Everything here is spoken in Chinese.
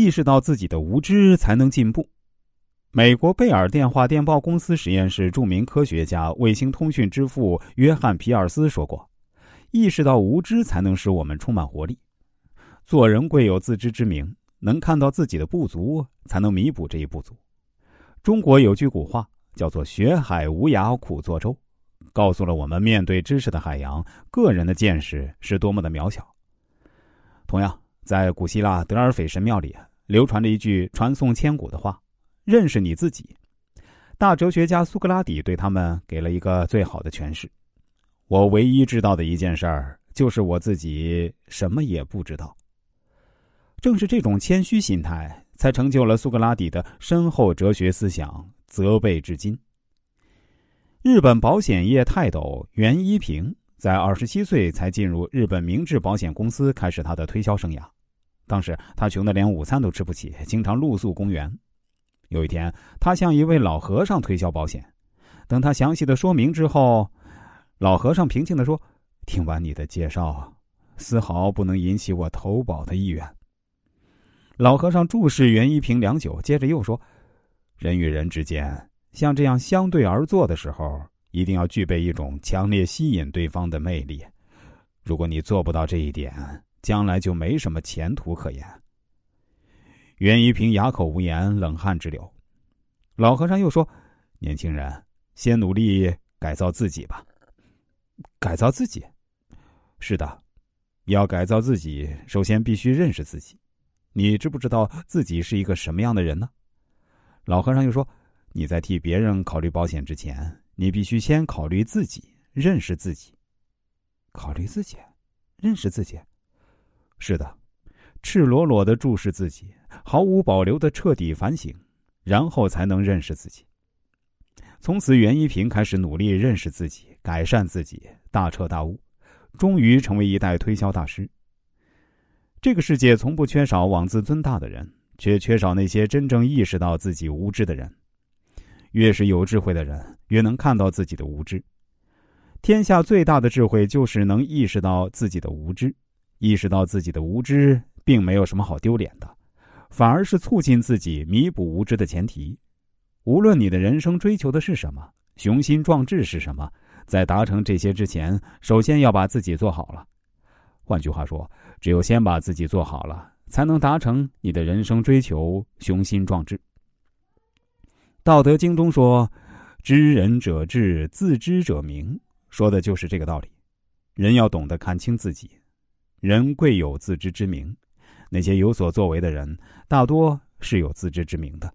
意识到自己的无知，才能进步。美国贝尔电话电报公司实验室著名科学家、卫星通讯之父约翰·皮尔斯说过：“意识到无知，才能使我们充满活力。做人贵有自知之明，能看到自己的不足，才能弥补这一不足。”中国有句古话叫做“学海无涯苦作舟”，告诉了我们面对知识的海洋，个人的见识是多么的渺小。同样，在古希腊德尔斐神庙里，流传着一句传颂千古的话。认识你自己，大哲学家苏格拉底对他们给了一个最好的诠释。我唯一知道的一件事儿，就是我自己什么也不知道。正是这种谦虚心态，才成就了苏格拉底的深厚哲学思想，责备至今。日本保险业泰斗袁一平在二十七岁才进入日本明治保险公司，开始他的推销生涯。当时他穷得连午餐都吃不起，经常露宿公园。有一天，他向一位老和尚推销保险。等他详细的说明之后，老和尚平静的说：“听完你的介绍，丝毫不能引起我投保的意愿。”老和尚注视袁一平良久，接着又说：“人与人之间，像这样相对而坐的时候，一定要具备一种强烈吸引对方的魅力。如果你做不到这一点，将来就没什么前途可言。”袁一平哑口无言，冷汗直流。老和尚又说：“年轻人，先努力改造自己吧。改造自己，是的，要改造自己，首先必须认识自己。你知不知道自己是一个什么样的人呢？”老和尚又说：“你在替别人考虑保险之前，你必须先考虑自己，认识自己。考虑自己，认识自己，是的。”赤裸裸的注视自己，毫无保留的彻底反省，然后才能认识自己。从此，袁一平开始努力认识自己，改善自己，大彻大悟，终于成为一代推销大师。这个世界从不缺少妄自尊大的人，却缺少那些真正意识到自己无知的人。越是有智慧的人，越能看到自己的无知。天下最大的智慧，就是能意识到自己的无知，意识到自己的无知。并没有什么好丢脸的，反而是促进自己弥补无知的前提。无论你的人生追求的是什么，雄心壮志是什么，在达成这些之前，首先要把自己做好了。换句话说，只有先把自己做好了，才能达成你的人生追求雄心壮志。《道德经》中说：“知人者智，自知者明。”说的就是这个道理。人要懂得看清自己，人贵有自知之明。那些有所作为的人，大多是有自知之明的。